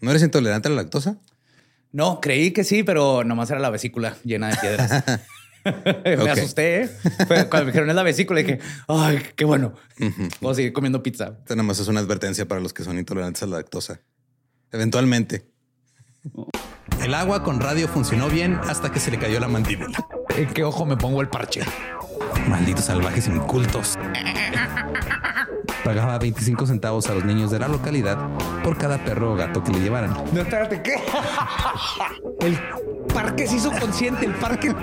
¿No eres intolerante a la lactosa? No, creí que sí, pero nomás era la vesícula llena de piedras. me asusté. ¿eh? Cuando me dijeron es la vesícula, dije, ay, qué bueno. Puedo seguir comiendo pizza. Esto nada más es una advertencia para los que son intolerantes a la lactosa. Eventualmente. El agua con radio funcionó bien hasta que se le cayó la mandíbula. ¿En qué ojo me pongo el parche? Malditos salvajes incultos. Pagaba 25 centavos a los niños de la localidad por cada perro o gato que le llevaran. No, espérate, ¿qué? El parque se hizo consciente, el parque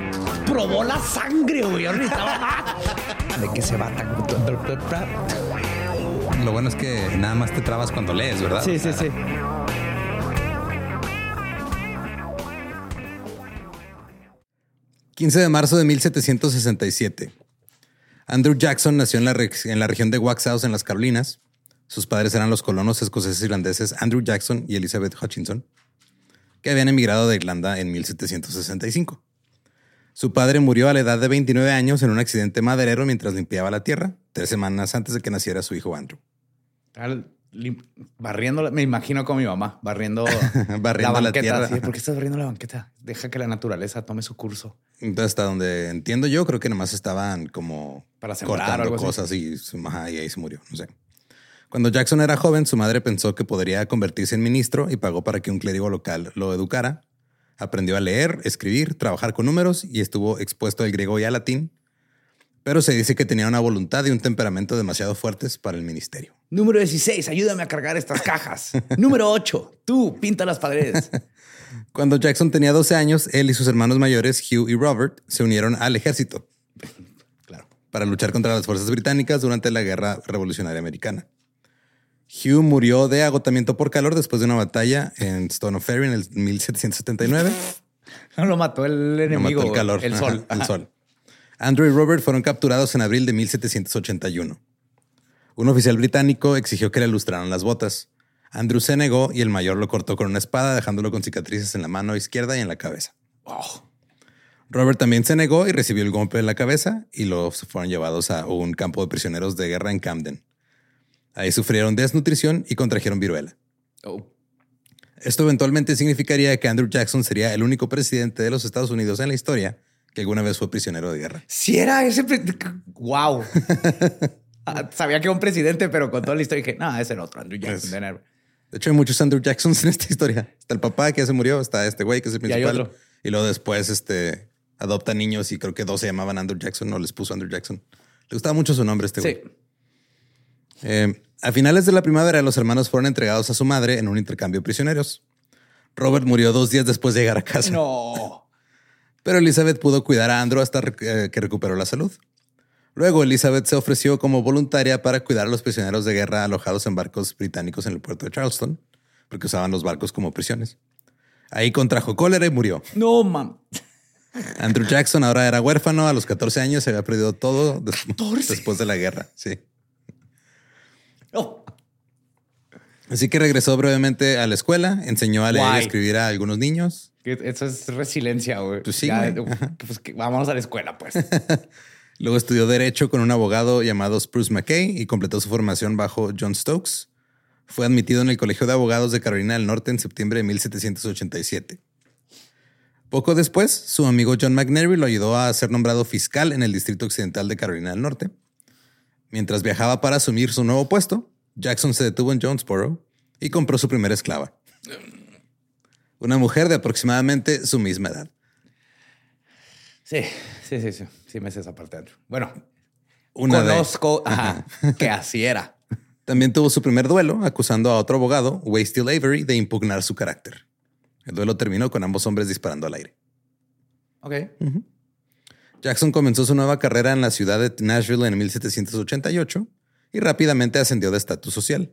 probó la sangre, güey. ¿De qué se va tan... Lo bueno es que nada más te trabas cuando lees, ¿verdad? Sí, sí, sí. ...15 de marzo de 1767... Andrew Jackson nació en la, la región de Waxhaus, en las Carolinas. Sus padres eran los colonos escoceses irlandeses Andrew Jackson y Elizabeth Hutchinson, que habían emigrado de Irlanda en 1765. Su padre murió a la edad de 29 años en un accidente maderero mientras limpiaba la tierra, tres semanas antes de que naciera su hijo Andrew. Barriendo, me imagino con mi mamá, barriendo, barriendo la, banqueta. ¿Por qué estás barriendo la banqueta? Deja que la naturaleza tome su curso. Entonces, hasta donde entiendo yo, creo que nomás estaban como Para cortando cosas y, y ahí se murió. No sé. Cuando Jackson era joven, su madre pensó que podría convertirse en ministro y pagó para que un clérigo local lo educara. Aprendió a leer, escribir, trabajar con números y estuvo expuesto al griego y al latín. Pero se dice que tenía una voluntad y un temperamento demasiado fuertes para el ministerio. Número 16, ayúdame a cargar estas cajas. Número 8, tú pinta las paredes. Cuando Jackson tenía 12 años, él y sus hermanos mayores, Hugh y Robert, se unieron al ejército. Claro. Para luchar contra las fuerzas británicas durante la Guerra Revolucionaria Americana. Hugh murió de agotamiento por calor después de una batalla en Stone of Ferry en el 1779. No lo mató el enemigo. el calor. El sol. el sol. Andrew y Robert fueron capturados en abril de 1781. Un oficial británico exigió que le ilustraran las botas. Andrew se negó y el mayor lo cortó con una espada, dejándolo con cicatrices en la mano izquierda y en la cabeza. Robert también se negó y recibió el golpe en la cabeza y los fueron llevados a un campo de prisioneros de guerra en Camden. Ahí sufrieron desnutrición y contrajeron viruela. Oh. Esto eventualmente significaría que Andrew Jackson sería el único presidente de los Estados Unidos en la historia que alguna vez fue prisionero de guerra. Si era ese... ¡Wow! Ah, sabía que era un presidente, pero con toda la historia dije, no, ese era otro Andrew Jackson. de hecho, hay muchos Andrew Jacksons en esta historia. Está el papá que ya se murió, está este güey que es el principal. Y, luego después este, adopta niños y creo que dos se llamaban Andrew Jackson o les puso Andrew Jackson. Le gustaba mucho su nombre este güey. Sí. Eh, a finales de la primavera, los hermanos fueron entregados a su madre en un intercambio de prisioneros. Robert murió dos días después de llegar a casa. No. Pero Elizabeth pudo cuidar a Andrew hasta eh, que recuperó la salud. Luego, Elizabeth se ofreció como voluntaria para cuidar a los prisioneros de guerra alojados en barcos británicos en el puerto de Charleston, porque usaban los barcos como prisiones. Ahí contrajo cólera y murió. No, mam. Andrew Jackson ahora era huérfano. A los 14 años se había perdido todo después de la guerra. Sí. Oh. Así que regresó brevemente a la escuela, enseñó a leer y escribir a algunos niños. Eso es resiliencia, güey. Pues sí, pues vámonos a la escuela, pues. Luego estudió Derecho con un abogado llamado Spruce McKay y completó su formación bajo John Stokes. Fue admitido en el Colegio de Abogados de Carolina del Norte en septiembre de 1787. Poco después, su amigo John McNary lo ayudó a ser nombrado fiscal en el Distrito Occidental de Carolina del Norte. Mientras viajaba para asumir su nuevo puesto, Jackson se detuvo en Jonesboro y compró su primera esclava. Una mujer de aproximadamente su misma edad. Sí, sí, sí, sí. Sí me sé esa parte. Bueno, Una conozco que así era. También tuvo su primer duelo acusando a otro abogado, Way Avery, de impugnar su carácter. El duelo terminó con ambos hombres disparando al aire. Ok. Jackson comenzó su nueva carrera en la ciudad de Nashville en 1788 y rápidamente ascendió de estatus social.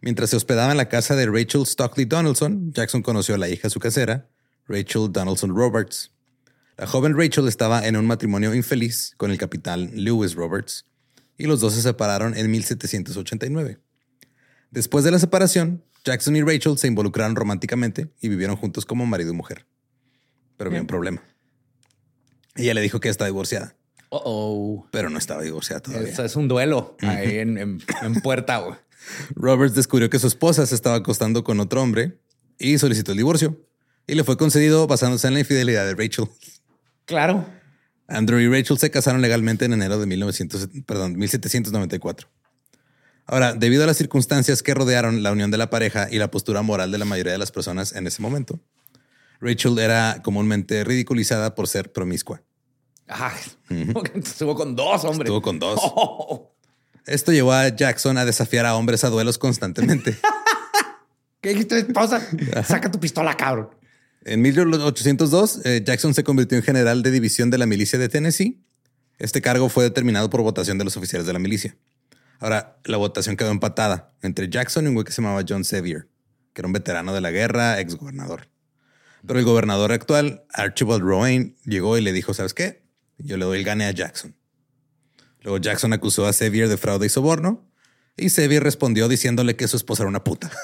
Mientras se hospedaba en la casa de Rachel Stockley Donaldson, Jackson conoció a la hija de su casera, Rachel Donaldson Roberts. La joven Rachel estaba en un matrimonio infeliz con el capitán Lewis Roberts y los dos se separaron en 1789. Después de la separación, Jackson y Rachel se involucraron románticamente y vivieron juntos como marido y mujer. Pero había un problema. Ella le dijo que está divorciada. oh. Pero no estaba divorciada todavía. Eso es un duelo ahí en, puerta. Roberts descubrió que su esposa se estaba acostando con otro hombre y solicitó el divorcio. Y le fue concedido basándose en la infidelidad de Rachel. Claro. Andrew y Rachel se casaron legalmente en enero de 1900, perdón, 1794. Ahora, debido a las circunstancias que rodearon la unión de la pareja y la postura moral de la mayoría de las personas en ese momento, Rachel era comúnmente ridiculizada por ser promiscua. Ah, estuvo con dos hombres. Estuvo con dos. Esto llevó a Jackson a desafiar a hombres a duelos constantemente. ¿Qué dijiste, esposa? Saca tu pistola, cabrón. En 1802, eh, Jackson se convirtió en general de división de la milicia de Tennessee. Este cargo fue determinado por votación de los oficiales de la milicia. Ahora, la votación quedó empatada entre Jackson y un güey que se llamaba John Sevier, que era un veterano de la guerra, ex gobernador. Pero el gobernador actual, Archibald Rowan, llegó y le dijo, ¿sabes qué? Yo le doy el gane a Jackson. Luego Jackson acusó a Sevier de fraude y soborno y Sevier respondió diciéndole que su esposa era una puta.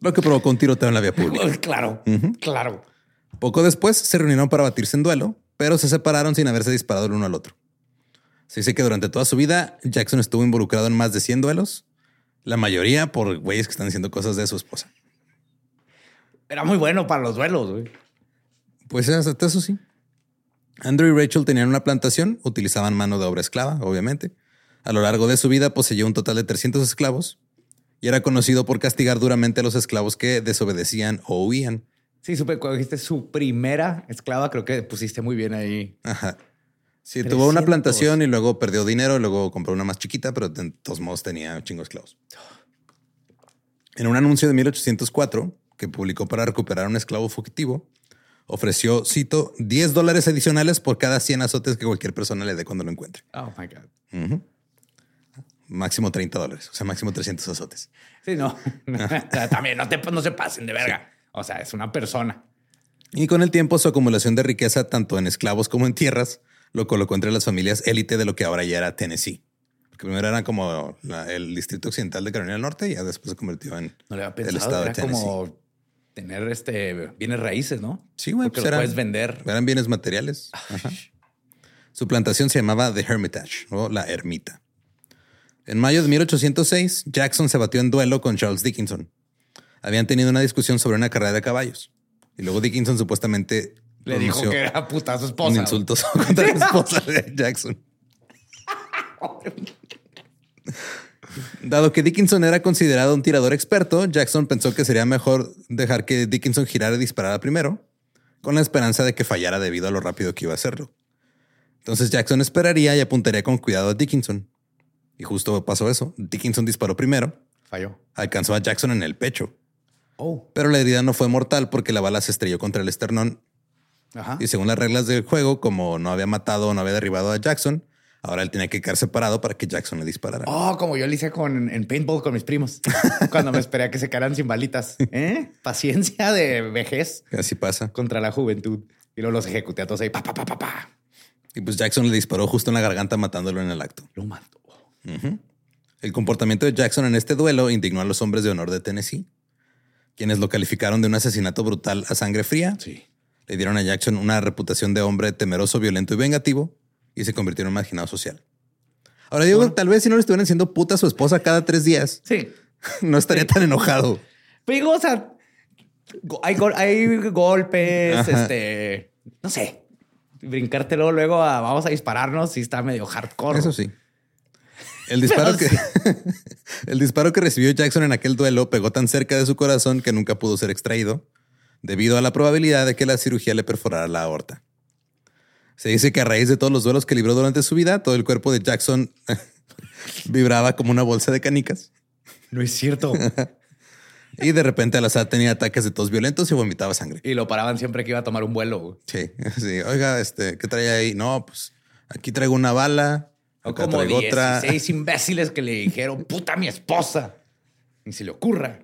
Lo que provocó un tiroteo en la vía pública. Claro, claro. Poco después se reunieron para batirse en duelo, pero se separaron sin haberse disparado el uno al otro. Se dice que durante toda su vida Jackson estuvo involucrado en más de 100 duelos, la mayoría por güeyes que están haciendo cosas de su esposa. Era muy bueno para los duelos, güey. Pues hasta eso sí. Andrew y Rachel tenían una plantación, utilizaban mano de obra esclava, obviamente. A lo largo de su vida poseyó un total de 300 esclavos y era conocido por castigar duramente a los esclavos que desobedecían o huían. Sí, supe cuando dijiste su primera esclava, creo que pusiste muy bien ahí. Ajá. Sí, tuvo una plantación y luego perdió dinero, luego compró una más chiquita, pero de todos modos tenía chingos esclavos. En un anuncio de 1804 que publicó para recuperar un esclavo fugitivo, ofreció, cito, 10 dólares adicionales por cada 100 azotes que cualquier persona le dé cuando lo encuentre. Oh my God. Máximo 30 dólares, o sea, máximo 300 azotes. Sí, no. también no, te, no se pasen de verga. O sea, es una persona. Y con el tiempo, su acumulación de riqueza, tanto en esclavos como en tierras, lo colocó entre las familias élite de lo que ahora ya era Tennessee. Porque primero era como el distrito occidental de Carolina del Norte y ya después se convirtió en el estado de Tennessee. Como tener este bienes raíces, ¿no? Sí, güey. Porque pues puedes vender. Eran bienes materiales. Su plantación se llamaba The Hermitage o la ermita. En mayo de 1806, Jackson se batió en duelo con Charles Dickinson. Habían tenido una discusión sobre una carrera de caballos. Y luego Dickinson supuestamente le dijo que era puta su esposa. Un insulto contra la esposa de Jackson. Dado que Dickinson era considerado un tirador experto, Jackson pensó que sería mejor dejar que Dickinson girara y disparara primero, con la esperanza de que fallara debido a lo rápido que iba a hacerlo. Entonces Jackson esperaría y apuntaría con cuidado a Dickinson. Y justo pasó eso. Dickinson disparó primero. Falló. Alcanzó a Jackson en el pecho. Oh. Pero la herida no fue mortal porque la bala se estrelló contra el esternón. Y según las reglas del juego, como no había matado o no había derribado a Jackson, ahora él tenía que quedar separado para que Jackson le disparara. Oh, como yo le hice con, en paintball con mis primos, cuando me esperé a que se quedaran sin balitas. ¿Eh? Paciencia de vejez. Así pasa. Contra la juventud. Y luego los ejecuté a todos ahí. Pa, pa, pa, pa, pa. Y pues Jackson le disparó justo en la garganta matándolo en el acto. Lo mató. El comportamiento de Jackson en este duelo indignó a los hombres de honor de Tennessee, quienes lo calificaron de un asesinato brutal a sangre fría. Sí. Le dieron a Jackson una reputación de hombre temeroso, violento y vengativo y se convirtió en un marginado social. Ahora digo, tal vez si no le estuvieran siendo puta a su esposa cada tres días, sí. no estaría tan enojado. Pero digo, o sea, hay, golpes, este, no sé, brincártelo luego a vamos a dispararnos y está medio hardcore. Eso sí. El disparo, que, el disparo que recibió Jackson en aquel duelo pegó tan cerca de su corazón que nunca pudo ser extraído, debido a la probabilidad de que la cirugía le perforara la aorta. Se dice que a raíz de todos los duelos que libró durante su vida, todo el cuerpo de Jackson vibraba como una bolsa de canicas. No es cierto. y de repente al azar tenía ataques de tos violentos y vomitaba sangre. Y lo paraban siempre que iba a tomar un vuelo. Sí, sí. Oiga, este, ¿qué trae ahí? No, pues aquí traigo una bala, o como 16 imbéciles que le dijeron, puta mi esposa. Ni se le ocurra.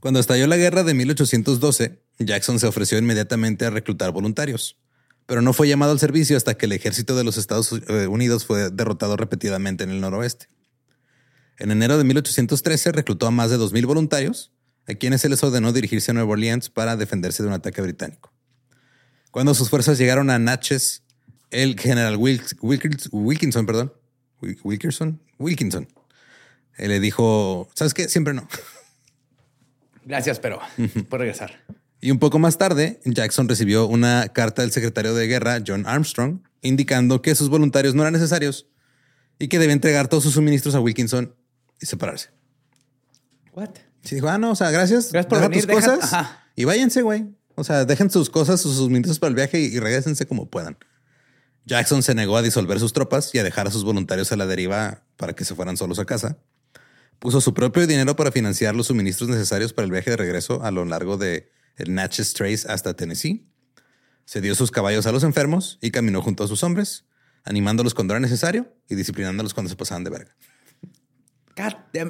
Cuando estalló la guerra de 1812, Jackson se ofreció inmediatamente a reclutar voluntarios, pero no fue llamado al servicio hasta que el ejército de los Estados eh, Unidos fue derrotado repetidamente en el noroeste. En enero de 1813 reclutó a más de 2.000 voluntarios, a quienes se les ordenó dirigirse a Nueva Orleans para defenderse de un ataque británico. Cuando sus fuerzas llegaron a Natchez, el general Wilkinson, perdón, Wilkinson, Wilkinson, él le dijo, ¿sabes qué? Siempre no. Gracias, pero por regresar. Y un poco más tarde, Jackson recibió una carta del secretario de guerra, John Armstrong, indicando que sus voluntarios no eran necesarios y que debía entregar todos sus suministros a Wilkinson y separarse. What? Sí, dijo, ah, no, o sea, gracias. Gracias por venir, tus cosas y váyanse, güey. O sea, dejen sus cosas, sus suministros para el viaje y, y regresense como puedan. Jackson se negó a disolver sus tropas y a dejar a sus voluntarios a la deriva para que se fueran solos a casa. Puso su propio dinero para financiar los suministros necesarios para el viaje de regreso a lo largo de Natchez Trace hasta Tennessee. Se dio sus caballos a los enfermos y caminó junto a sus hombres, animándolos cuando era necesario y disciplinándolos cuando se pasaban de verga.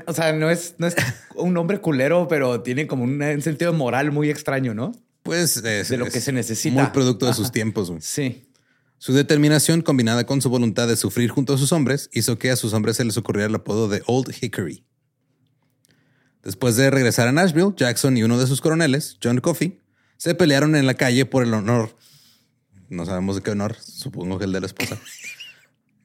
o sea, no es, no es un hombre culero, pero tiene como un sentido moral muy extraño, ¿no? Pues de lo que se necesita. Muy producto de sus tiempos. Sí. Su determinación, combinada con su voluntad de sufrir junto a sus hombres, hizo que a sus hombres se les ocurriera el apodo de Old Hickory. Después de regresar a Nashville, Jackson y uno de sus coroneles, John Coffey, se pelearon en la calle por el honor. No sabemos de qué honor, supongo que el de la esposa.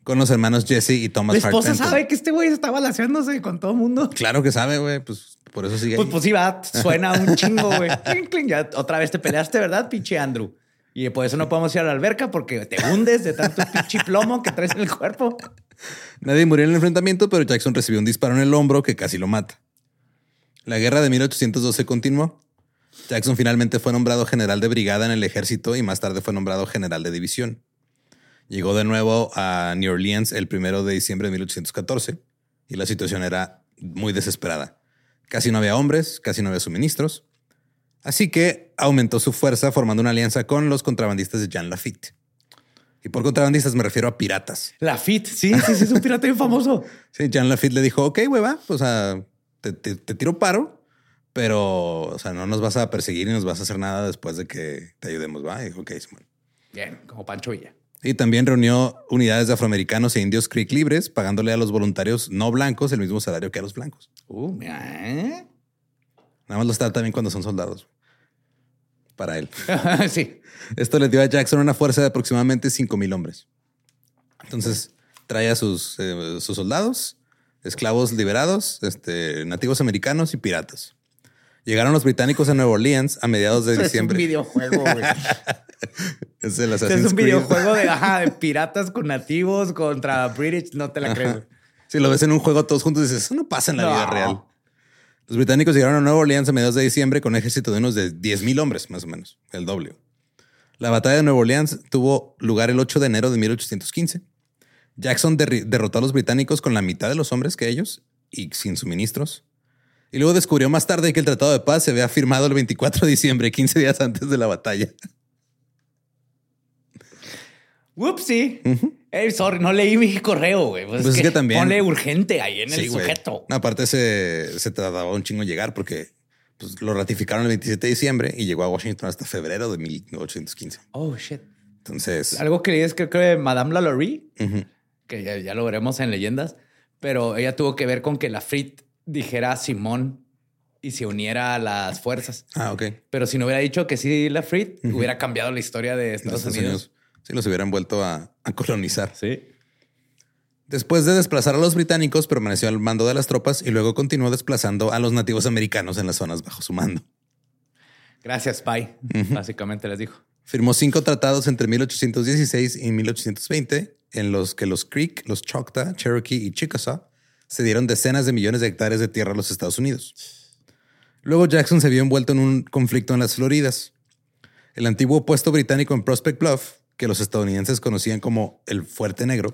con los hermanos Jesse y Thomas La esposa sabe que este güey estaba laseándose con todo el mundo. Claro que sabe, güey. Pues por eso sigue. Pues, pues sí, va, suena un chingo, güey. ya otra vez te peleaste, ¿verdad, pinche Andrew? Y por eso no podemos ir a la alberca porque te hundes de tanto pinche plomo que traes en el cuerpo. Nadie murió en el enfrentamiento, pero Jackson recibió un disparo en el hombro que casi lo mata. La guerra de 1812 continuó. Jackson finalmente fue nombrado general de brigada en el ejército y más tarde fue nombrado general de división. Llegó de nuevo a New Orleans el primero de diciembre de 1814 y la situación era muy desesperada. Casi no había hombres, casi no había suministros. Así que aumentó su fuerza formando una alianza con los contrabandistas de Jean Lafitte. Y por contrabandistas me refiero a piratas. Lafitte, sí, sí, sí, es un pirata bien famoso. Sí, Jean Lafitte le dijo, ok, hueva, o sea, te, te, te, tiro paro, pero, o sea, no nos vas a perseguir y nos vas a hacer nada después de que te ayudemos, va. Y dijo, ok, Simón. Bien, como Pancho Villa. Y también reunió unidades de afroamericanos e indios Creek libres, pagándole a los voluntarios no blancos el mismo salario que a los blancos. Uh, ¿eh? Nada más los trata también cuando son soldados. Para él. sí. Esto le dio a Jackson una fuerza de aproximadamente 5 mil hombres. Entonces trae a sus, eh, sus soldados, esclavos liberados, este, nativos americanos y piratas. Llegaron los británicos a Nueva Orleans a mediados de diciembre. Es un videojuego, güey. es el es un Creed. videojuego de, ajá, de piratas con nativos contra British. No te la creo. Si lo ves en un juego todos juntos, dices, eso no pasa en la No. vida real. Los británicos llegaron a Nueva Orleans a mediados de diciembre con un ejército de unos de 10 mil hombres, más o menos, el doble. La batalla de Nueva Orleans tuvo lugar el 8 de enero de 1815. Jackson derrotó a los británicos con la mitad de los hombres que ellos y sin suministros. Y luego descubrió más tarde que el Tratado de Paz se había firmado el 24 de diciembre, 15 días antes de la batalla. Whoopsie. Ey, sorry, no leí mi correo, güey. Pues, Pues es que también- Ponle urgente ahí en Sí, el sujeto. Aparte se, se tardaba un chingo en llegar porque pues, lo ratificaron el 27 de diciembre y llegó a Washington hasta febrero de 1815. Oh, shit. Entonces, Algo que leí es que creo que Madame Lalaurie, que ya, ya lo veremos en leyendas, pero ella tuvo que ver con que la Frit dijera Simón y se uniera a las fuerzas. ah, ok. Pero si no hubiera dicho que sí la Frit, hubiera cambiado la historia de De Estados, Estados Unidos. Unidos. Sí, los hubieran vuelto a, a colonizar. Sí. Después de desplazar a los británicos, permaneció al mando de las tropas y luego continuó desplazando a los nativos americanos en las zonas bajo su mando. Gracias, Pai. Básicamente les dijo. Firmó cinco tratados entre 1816 y 1820 en los que los Creek, los Choctaw, Cherokee y Chickasaw se dieron decenas de millones de hectáreas de tierra a los Estados Unidos. Luego Jackson se vio envuelto en un conflicto en las Floridas. El antiguo puesto británico en Prospect Bluff, que los estadounidenses conocían como el Fuerte Negro,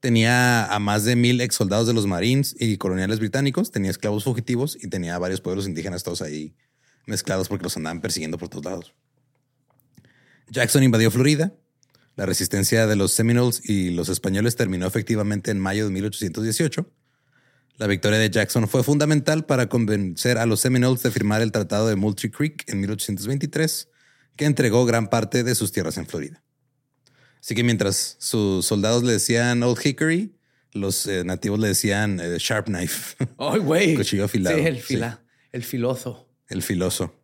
tenía a más de mil ex soldados de los Marines y coloniales británicos, tenía esclavos fugitivos y tenía varios pueblos indígenas todos ahí mezclados porque los andaban persiguiendo por todos lados. Jackson invadió Florida. La resistencia de los Seminoles y los españoles terminó efectivamente en mayo de 1818. La victoria de Jackson fue fundamental para convencer a los Seminoles de firmar el Tratado de Moultrie Creek en 1823, que entregó gran parte de sus tierras en Florida. Así que mientras sus soldados le decían Old Hickory, los eh, nativos le decían eh, Sharp Knife, Ay, güey. Cuchillo afilado. Sí, el Sí. fila, el filoso. el filoso.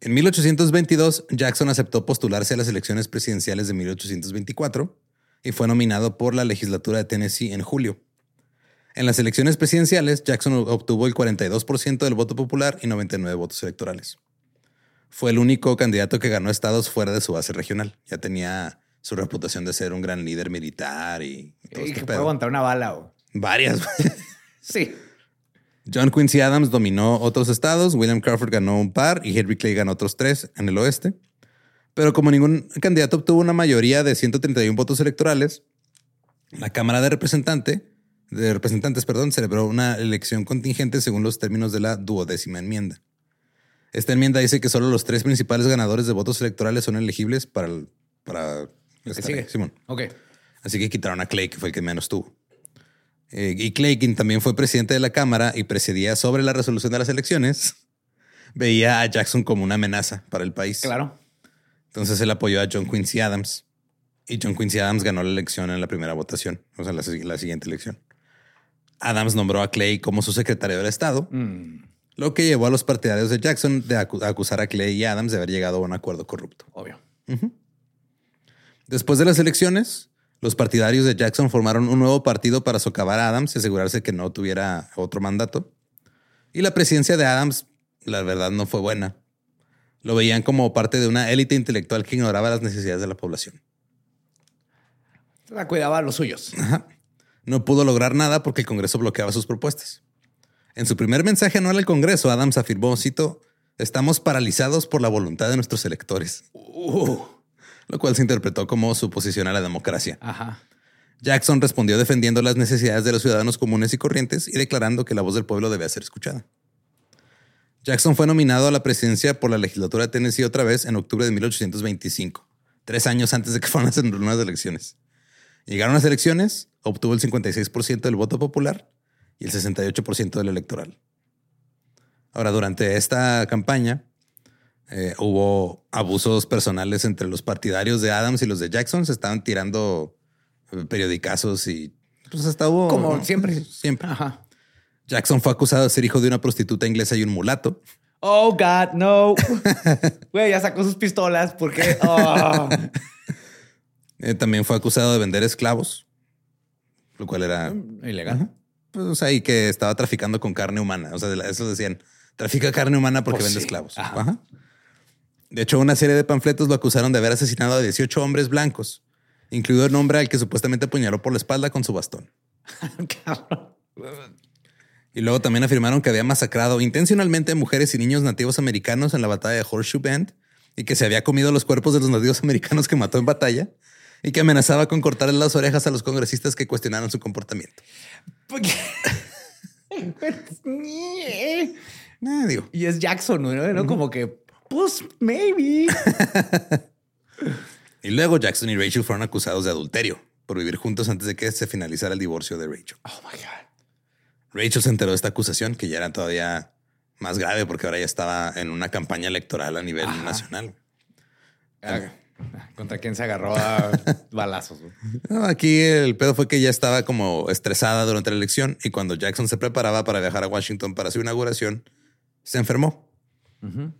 En 1822, Jackson aceptó postularse a las elecciones presidenciales de 1824 y fue nominado por la legislatura de Tennessee en julio. En las elecciones presidenciales, Jackson obtuvo el 42% del voto popular y 99 votos electorales. Fue el único candidato que ganó estados fuera de su base regional. Ya tenía su reputación de ser un gran líder militar y todo Y este que puede aguantar una bala. güey. Varias. Sí. John Quincy Adams dominó otros estados, William Crawford ganó un par y Henry Clay ganó otros tres en el oeste. Pero como ningún candidato obtuvo una mayoría de 131 votos electorales, la Cámara de, Representante, de Representantes perdón, celebró una elección contingente según los términos de la duodécima enmienda. Esta enmienda dice que solo los tres principales ganadores de votos electorales son elegibles para, el- para El que estar sigue. ahí. Simón. Ok. Así que quitaron a Clay, que fue el que menos tuvo. Eh, y Clay, quien también fue presidente de la Cámara y presidía sobre la resolución de las elecciones, veía a Jackson como una amenaza para el país. Claro. Entonces él apoyó a John Quincy Adams y John Quincy Adams ganó la elección en la primera votación, o sea, la, la siguiente elección. Adams nombró a Clay como su secretario del Estado, Mm, lo que llevó a los partidarios de Jackson de acusar a Clay y Adams de haber llegado a un acuerdo corrupto. obvio. Después de las elecciones, los partidarios de Jackson formaron un nuevo partido para socavar a Adams y asegurarse que no tuviera otro mandato. Y la presidencia de Adams, la verdad, no fue buena. Lo veían como parte de una élite intelectual que ignoraba las necesidades de la población. La cuidaba a los suyos. No pudo lograr nada porque el Congreso bloqueaba sus propuestas. En su primer mensaje anual al Congreso, Adams afirmó, cito, estamos paralizados por la voluntad de nuestros electores. Uh, lo cual se interpretó como su posición a la democracia. Ajá. Jackson respondió defendiendo las necesidades de los ciudadanos comunes y corrientes y declarando que la voz del pueblo debía ser escuchada. Jackson fue nominado a la presidencia por la legislatura de Tennessee otra vez en octubre de 1825, tres años antes de que fueran las nuevas elecciones. Llegaron las elecciones, obtuvo el 56% del voto popular y el 68% del electoral. Ahora, durante esta campaña eh, hubo abusos personales entre los partidarios de Adams y los de Jackson. Se estaban tirando eh, periodicazos y pues hasta hubo... Como siempre. Siempre. Ajá. Jackson fue acusado de ser hijo de una prostituta inglesa y un mulato. Oh, God, no. Güey, ya sacó sus pistolas porque... Oh. Eh, también fue acusado de vender esclavos, lo cual era Ilegal. Pues, y que estaba traficando con carne humana. O sea, eso decían, trafica carne humana porque Pues vende sí. esclavos. Ajá. Ajá. De hecho, una serie de panfletos lo acusaron de haber asesinado a 18 hombres blancos, incluido el hombre al que supuestamente apuñaló por la espalda con su bastón. Y luego también afirmaron que había masacrado intencionalmente mujeres y niños nativos americanos en la batalla de Horseshoe Bend y que se había comido los cuerpos de los nativos americanos que mató en batalla y que amenazaba con cortarle las orejas a los congresistas que cuestionaron su comportamiento. Porque- Eh, digo, y es Jackson, ¿no? ¿No? Como que, pues, maybe. Y luego Jackson y Rachel fueron acusados de adulterio por vivir juntos antes de que se finalizara el divorcio de Rachel. Oh my God. Rachel se enteró de esta acusación, que ya era todavía más grave porque ahora ya estaba en una campaña electoral a nivel nacional. Ah, ¿Contra quién se agarró a balazos? No, aquí el pedo fue que ya estaba como estresada durante la elección y cuando Jackson se preparaba para viajar a Washington para su inauguración, se enfermó.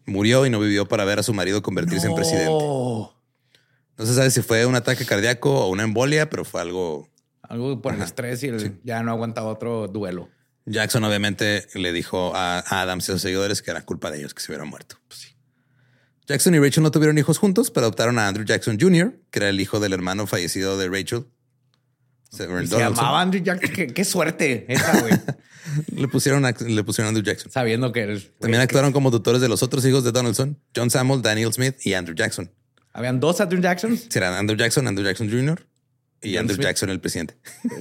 Murió y no vivió para ver a su marido convertirse en presidente. No se sabe si fue un ataque cardíaco o una embolia, pero fue algo Algo por el estrés y el, ya no aguantaba otro duelo. Jackson obviamente le dijo a a Adams y a sus seguidores que era culpa de ellos que se hubieran muerto. Pues sí. Jackson y Rachel no tuvieron hijos juntos, pero adoptaron a Andrew Jackson Jr., que era el hijo del hermano fallecido de Rachel. Se llamaba Andrew Jackson. Qué, qué suerte esa, güey. Le pusieron, a- le pusieron Andrew Jackson. Sabiendo que el- También actuaron como tutores de los otros hijos de Donaldson, John Samuel, Daniel Smith y Andrew Jackson. Habían dos Andrew Jacksons. Serán Andrew Jackson, Andrew Jackson Jr. y Andrew Smith. Jackson el presidente.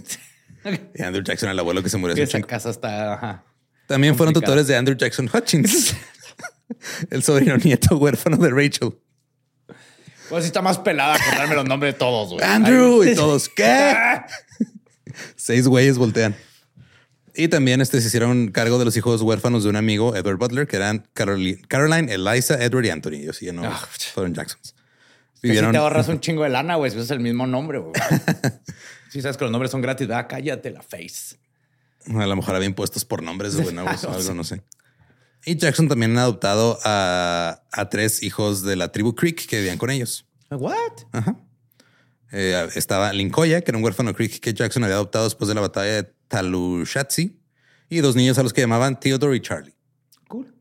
Y Andrew Jackson el abuelo que se murió esa casa está. Ajá. También fueron tutores de Andrew Jackson Hutchins, el sobrino nieto huérfano de Rachel. Pues sí está más pelada acordarme los nombres de todos, güey. Andrew Ay. y todos. ¿Qué? Seis güeyes voltean. Y también este, se hicieron cargo de los hijos huérfanos de un amigo, Edward Butler, que eran Caroli- Caroline, Eliza, Edward y Anthony. Ellos sí no Ah, fueron Jacksons. Que si Vivieron, te ahorras un chingo de lana, güey. Si es el mismo nombre, güey. Si sabes que los nombres son gratis, ah, cállate la face. a lo mejor había impuestos por nombres o No algo, sé. no sé. Y Jackson también ha adoptado a, a tres hijos de la tribu Creek que vivían con ellos. What? Ajá. Eh, estaba Lincoya, que era un huérfano Creek que Jackson había adoptado después de la batalla de Talushatsi, y dos niños a los que llamaban Theodore y Charlie. Cool.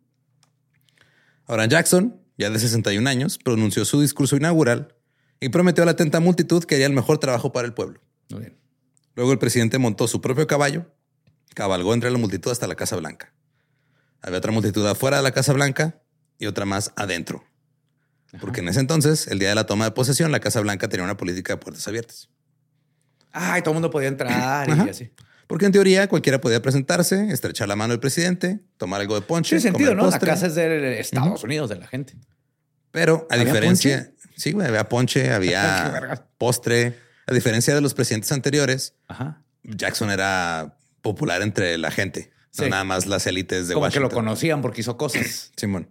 Ahora Jackson, ya de 61 años, pronunció su discurso inaugural y prometió a la atenta multitud que haría el mejor trabajo para el pueblo. Muy bien. Luego el presidente montó su propio caballo, cabalgó entre la multitud hasta la Casa Blanca. Había otra multitud afuera de la Casa Blanca y otra más adentro. Porque en ese entonces, el día de la toma de posesión, la Casa Blanca tenía una política de puertas abiertas. Ay, todo el mundo podía entrar Ajá. y así. Porque en teoría cualquiera podía presentarse, estrechar la mano del presidente, tomar algo de ponche, Tiene sentido, comer ¿no? La casa es de Estados Unidos, de la gente. Pero a ¿Había diferencia, sí, güey, había ponche, había postre. A diferencia de los presidentes anteriores, Ajá. Jackson era popular entre la gente, no Sí. nada más las élites de Como que lo Washington. conocían porque hizo cosas. Simón.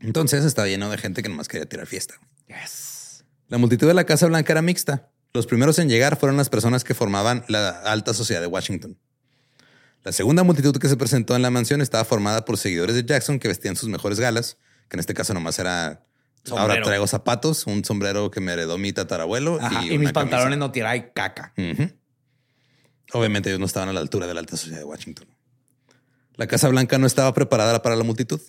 Entonces estaba lleno de gente que nomás quería tirar fiesta. Yes. La multitud de la Casa Blanca era mixta. Los primeros en llegar fueron las personas que formaban la alta sociedad de Washington. La segunda multitud que se presentó en la mansión estaba formada por seguidores de Jackson que vestían sus mejores galas, que en este caso nomás era ahora traigo zapatos, un sombrero que me heredó mi tatarabuelo Ajá. Y, y, mis pantalones camisa. no tiráis caca. Obviamente ellos no estaban a la altura de la alta sociedad de Washington. La Casa Blanca no estaba preparada para la multitud.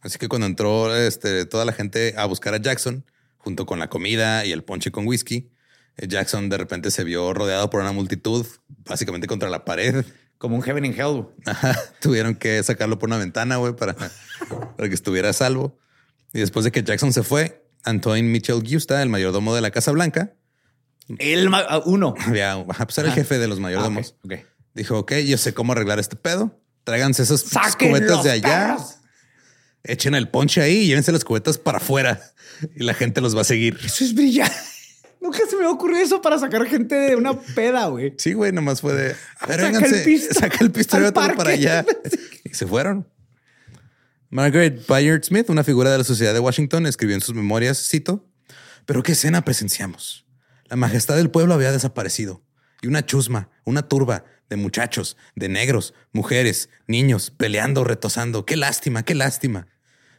Así que cuando entró este, toda la gente a buscar a Jackson, junto con la comida y el ponche con whisky, eh, Jackson de repente se vio rodeado por una multitud, básicamente contra la pared. Como un heaven in hell. Ajá. Tuvieron que sacarlo por una ventana, güey, para, para que estuviera a salvo. Y después de que Jackson se fue, Antoine Mitchell Gusta, el mayordomo de la Casa Blanca. El ah, uno. Había, pues era el jefe de los mayordomos. Ah, ok. Dijo, ok, yo sé cómo arreglar este pedo. Tráiganse ¡Saquen cubetas de allá. perros! Echen el ponche ahí y llévense las cubetas para afuera. Y la gente los va a seguir. Eso es brillante. Nunca se me ocurrió eso para sacar gente de una peda, güey. Sí, güey, nomás fue de... A ver, Saca el vénganse, pisto saca el pisto y parque. para allá. Y se fueron. Margaret Bayard Smith, una figura de la sociedad de Washington, escribió en sus memorias, cito, pero qué escena presenciamos. La majestad del pueblo había desaparecido. Y una chusma, una turba de muchachos, de negros, mujeres, niños, peleando, retosando. Qué lástima, qué lástima.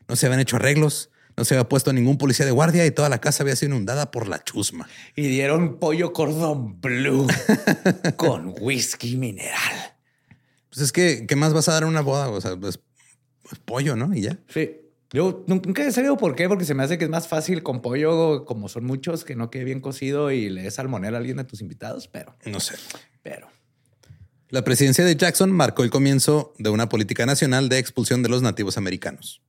No se habían hecho arreglos, no se había puesto ningún policía de guardia y toda la casa había sido inundada por la chusma. Y dieron pollo cordón blue con whisky mineral. Pues es que, ¿qué más vas a dar en una boda? O sea, pues, pues pollo, ¿no? Y ya. Sí. Yo nunca he sabido por qué, porque se me hace que es más fácil con pollo, como son muchos, que no quede bien cocido y le des salmonela a alguien de tus invitados, pero, No sé. pero. La presidencia de Jackson marcó el comienzo de una política nacional de expulsión de los nativos americanos.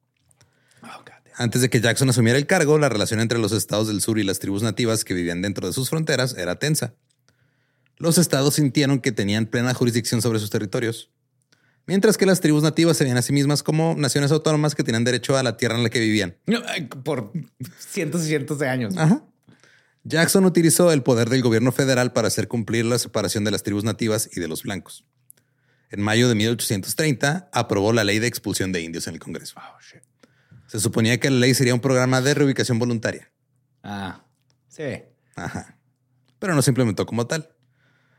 Oh, God. Antes de que Jackson asumiera el cargo, la relación entre los estados del sur y las tribus nativas que vivían dentro de sus fronteras era tensa. Los estados sintieron que tenían plena jurisdicción sobre sus territorios, mientras que las tribus nativas se veían a sí mismas como naciones autónomas que tenían derecho a la tierra en la que vivían. Por cientos y cientos de años. Ajá. Jackson utilizó el poder del gobierno federal para hacer cumplir la separación de las tribus nativas y de los blancos. En mayo de 1830 aprobó la ley de expulsión de indios en el Congreso. Oh, shit. Se suponía que la ley sería un programa de reubicación voluntaria. Ah, sí. Ajá. Pero no se implementó como tal.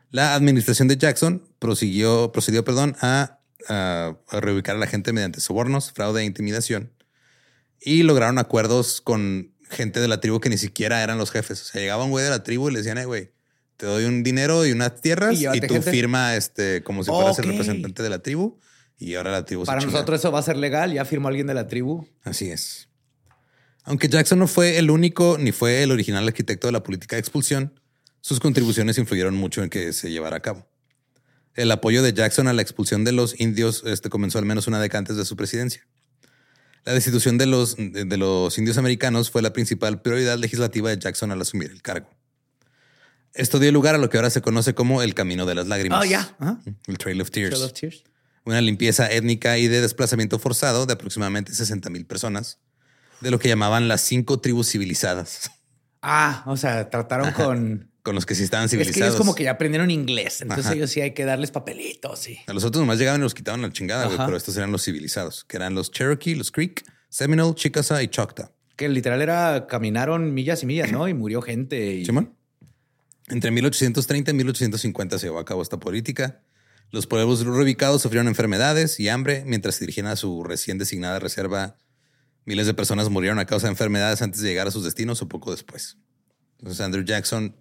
La administración de Jackson prosiguió, procedió perdón, a, a- a reubicar a la gente mediante sobornos, fraude e intimidación. Y lograron acuerdos con gente de la tribu que ni siquiera eran los jefes. O sea, llegaba un güey de la tribu y le decían, "Eh, güey, te doy un dinero y unas tierras Y y, tú gente". firma este, como si fueras el representante de la tribu. Y ahora la tribu se Para nosotros eso va a ser legal. Ya firmó alguien de la tribu. Así es. Aunque Jackson no fue el único ni fue el original arquitecto de la política de expulsión, sus contribuciones influyeron mucho en que se llevara a cabo. El apoyo de Jackson a la expulsión de los indios este, comenzó al menos una década antes de su presidencia. La destitución de los, de los indios americanos fue la principal prioridad legislativa de Jackson al asumir el cargo. Esto dio lugar a lo que ahora se conoce como el Camino de las Lágrimas. Oh, ya. El Trail of Tears Trail of Tears. una limpieza étnica y de desplazamiento forzado de aproximadamente 60 mil personas, de lo que llamaban las cinco tribus civilizadas, Ah, o sea, trataron con. Con los que sí estaban Es que civilizados. ellos como que ya aprendieron inglés. Entonces Ajá. ellos sí hay que darles papelitos. Sí. A los otros nomás llegaban y los quitaban la chingada, güey, Ajá. pero estos eran los civilizados, que eran los Cherokee, los Creek, Seminole, Chickasaw y Choctaw. Que literal era caminaron millas y millas, ¿no? Y murió gente. Y... Entre 1830 y 1850 se llevó a cabo esta política. Los pueblos reubicados sufrieron enfermedades y hambre mientras se dirigían a su recién designada reserva. Miles de personas murieron a causa de enfermedades antes de llegar a sus destinos o poco después. Entonces Andrew Jackson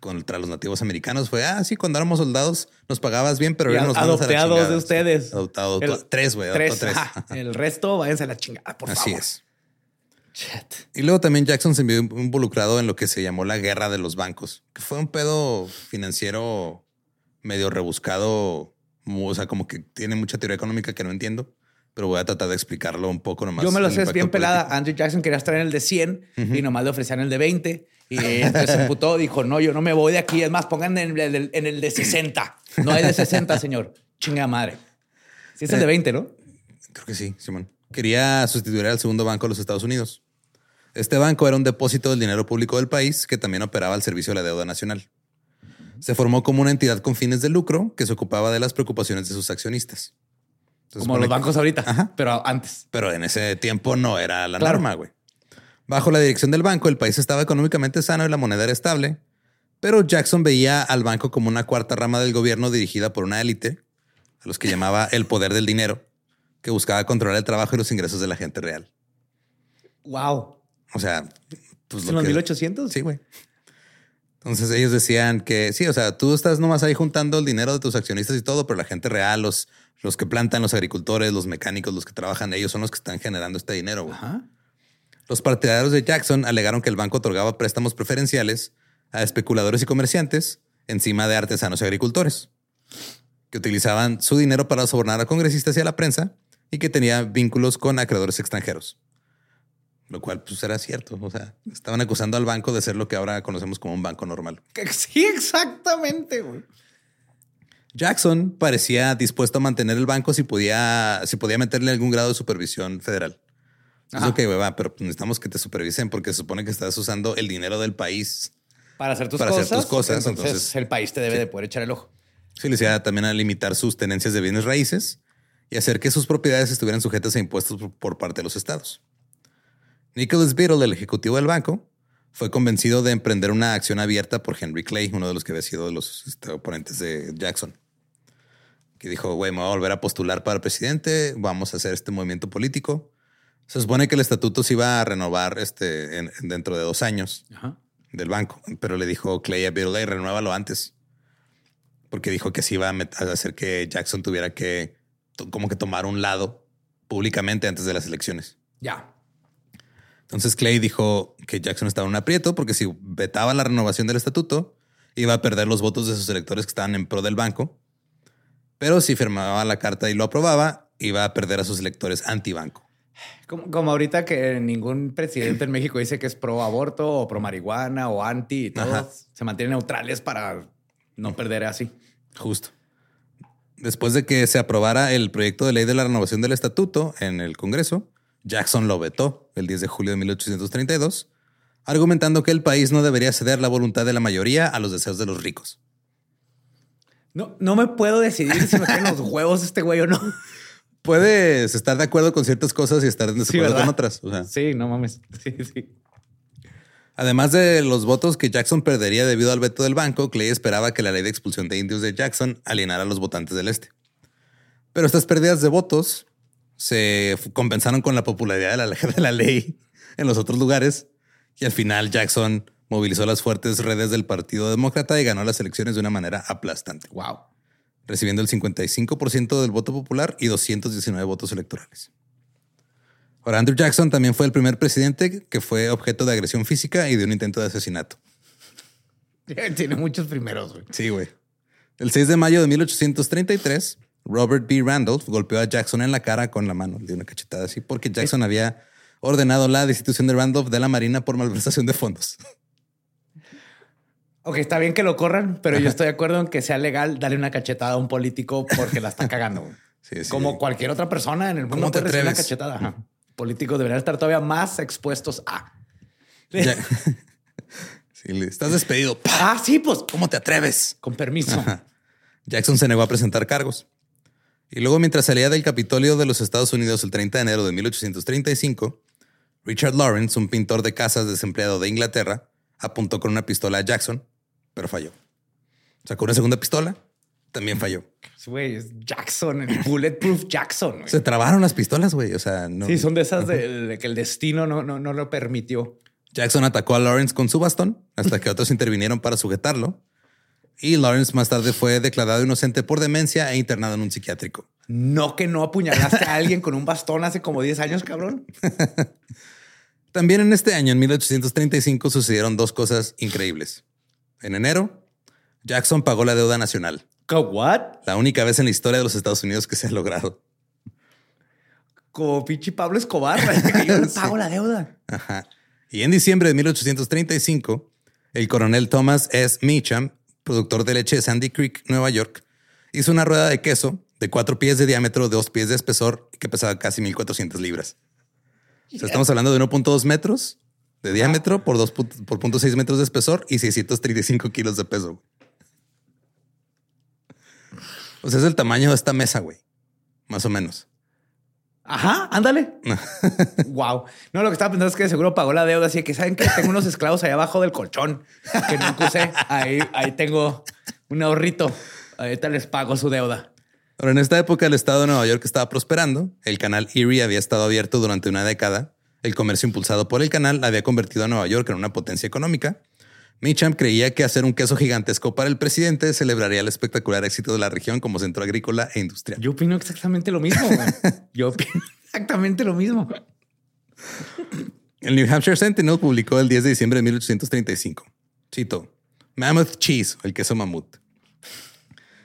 contra los nativos americanos fue, ah, sí, cuando éramos soldados nos pagabas bien, pero ahora nos la a chingada". de ustedes. Adoptado El- tres, güey. Tres. El resto, váyanse a la chingada, por Así favor. es. Shit. Y luego también Jackson se vio involucrado en lo que se llamó la guerra de los bancos, que fue un pedo financiero medio rebuscado, o sea, como que tiene mucha teoría económica que no entiendo, pero voy a tratar de explicarlo un poco nomás. Yo me lo sé, es bien pelada. Andrew Jackson quería estar en el de 100 y nomás le ofrecían el de 20. Y entonces se emputó, dijo, no, yo no me voy de aquí. Es más, pongan en el, en el de 60. No hay de 60, señor. Chinga madre. Sí es el de 20, ¿no? Creo que sí, Simón. Quería sustituir al segundo banco de los Estados Unidos. Este banco era un depósito del dinero público del país que también operaba al servicio de la deuda nacional. Se formó como una entidad con fines de lucro que se ocupaba de las preocupaciones de sus accionistas. Como los bancos ahorita, Ajá. pero antes. Pero en ese tiempo no era la Claro. norma, güey. Bajo la dirección del banco, el país estaba económicamente sano y la moneda era estable. Pero Jackson veía al banco como una cuarta rama del gobierno dirigida por una élite, a los que llamaba el poder del dinero, que buscaba controlar el trabajo y los ingresos de la gente real. Wow. O sea, pues ¿En lo los que... 1800? Sí, güey. Entonces ellos decían que sí, o sea, tú estás nomás ahí juntando el dinero de tus accionistas y todo, pero la gente real, los, los que plantan, los agricultores, los mecánicos, los que trabajan, ellos son los que están generando este dinero. güey. Ajá. Los partidarios de Jackson alegaron que el banco otorgaba préstamos preferenciales a especuladores y comerciantes encima de artesanos y agricultores, que utilizaban su dinero para sobornar a congresistas y a la prensa y que tenía vínculos con acreedores extranjeros. Lo cual pues era cierto. O sea, estaban acusando al banco de ser lo que ahora conocemos como un banco normal. Sí, exactamente, güey. Jackson parecía dispuesto a mantener el banco si podía, si podía meterle algún grado de supervisión federal. Es lo que va, pero necesitamos que te supervisen porque se supone que estás usando el dinero del país. Para hacer tus Para hacer cosas. tus cosas, Entonces, entonces- el país te debe de poder echar el ojo. Se le decía también a limitar sus tenencias de bienes raíces y hacer que sus propiedades estuvieran sujetas a impuestos por parte de los estados. Nicholas Beadle, el ejecutivo del banco, fue convencido de emprender una acción abierta por Henry Clay, uno de los que había sido de los este, oponentes de Jackson, que dijo, güey, me voy a volver a postular para presidente, vamos a hacer este movimiento político. Se supone que el estatuto se iba a renovar este, en- en- dentro de dos años Ajá. del banco, pero le dijo Clay a Beadle, renuévalo antes. Porque dijo que sí iba a hacer que Jackson tuviera que como que tomar un lado públicamente antes de las elecciones. Ya. Entonces Clay dijo que Jackson estaba en un aprieto porque si vetaba la renovación del estatuto, iba a perder los votos de sus electores que estaban en pro del banco. Pero si firmaba la carta y lo aprobaba, iba a perder a sus electores anti-banco. Como, como ahorita que ningún presidente en México dice que es pro aborto o pro marihuana o anti y todos Ajá. se mantienen neutrales para no perder así. Justo. Después de que se aprobara el proyecto de ley de la renovación del estatuto en el Congreso, Jackson lo vetó el 10 de julio de 1832, argumentando que el país no debería ceder la voluntad de la mayoría a los deseos de los ricos. No, no me puedo decidir si me caen los huevos este güey o no. Puedes estar de acuerdo con ciertas cosas y estar en desacuerdo con otras. O sea, Sí, no mames. Sí, sí. Además de los votos que Jackson perdería debido al veto del banco, Clay esperaba que la ley de expulsión de indios de Jackson alienara a los votantes del este. Pero estas pérdidas de votos se compensaron con la popularidad de la, de la ley en los otros lugares y al final Jackson movilizó las fuertes redes del Partido Demócrata y ganó las elecciones de una manera aplastante, Wow. recibiendo el 55% del voto popular y 219 votos electorales. Ahora, Andrew Jackson también fue el primer presidente que fue objeto de agresión física y de un intento de asesinato. Tiene muchos primeros, güey. Sí, güey. El 6 de mayo de 1833, Robert B. Randolph golpeó a Jackson en la cara con la mano, le dio una cachetada así, porque Jackson había ordenado la destitución de Randolph de la Marina por malversación de fondos. Ok, está bien que lo corran, pero yo estoy de acuerdo en que sea legal darle una cachetada a un político porque la está cagando. güey. Sí, sí. Como cualquier otra persona en el mundo ¿Cómo te puede una cachetada. Ajá. Políticos deberían estar todavía más expuestos a. Ya- Sí, estás despedido. ¡Pah! Ah, sí, pues ¿Cómo te atreves? con permiso. Jackson se negó a presentar cargos. Y luego, mientras salía del Capitolio de los Estados Unidos el 30 de enero de 1835, Richard Lawrence, un pintor de casas desempleado de Inglaterra, apuntó con una pistola a Jackson, pero falló. Sacó una segunda pistola, también falló. Güey, es Jackson, el Bulletproof Jackson. Se trabaron las pistolas, güey. O sea, no. Sí, son de esas de, de que el destino no, no, no lo permitió. Jackson atacó a Lawrence con su bastón hasta que otros intervinieron para sujetarlo. Y Lawrence más tarde fue declarado inocente por demencia e internado en un psiquiátrico. No que no apuñalaste a alguien con un bastón hace como 10 años, cabrón. También en este año, en 1835, sucedieron dos cosas increíbles. En enero, Jackson pagó la deuda nacional, ¿Qué, ¿What? la única vez en la historia de los Estados Unidos que se ha logrado. Como pinche Pablo Escobar. que yo le pago la deuda. Ajá. Y en diciembre de 1835, el coronel Thomas S. Meacham, productor de leche de Sandy Creek, Nueva York, hizo una rueda de queso de cuatro pies de diámetro, dos pies de espesor que pesaba casi 1400 libras. Estamos hablando de 1.2 metros de diámetro por 2 pu- por 0.6 metros de espesor y 635 kilos de peso. O sea, es el tamaño de esta mesa, güey. Más o menos. Ajá, ándale. wow. No, lo que estaba pensando es que seguro pagó la deuda. Así que saben que tengo unos esclavos allá abajo del colchón que nunca usé. Ahí, ahí tengo un ahorrito. Ahorita les pago su deuda. Ahora, en esta época el estado de Nueva York estaba prosperando. El canal Erie había estado abierto durante una década. El comercio impulsado por el canal había convertido a Nueva York en una potencia económica. Meacham creía que hacer un queso gigantesco para el presidente celebraría el espectacular éxito de la región como centro agrícola e industrial. Yo opino exactamente lo mismo. Yo opino exactamente lo mismo. El New Hampshire Sentinel publicó el 10 de diciembre de 1835. Cito, Mammoth Cheese, el queso mamut.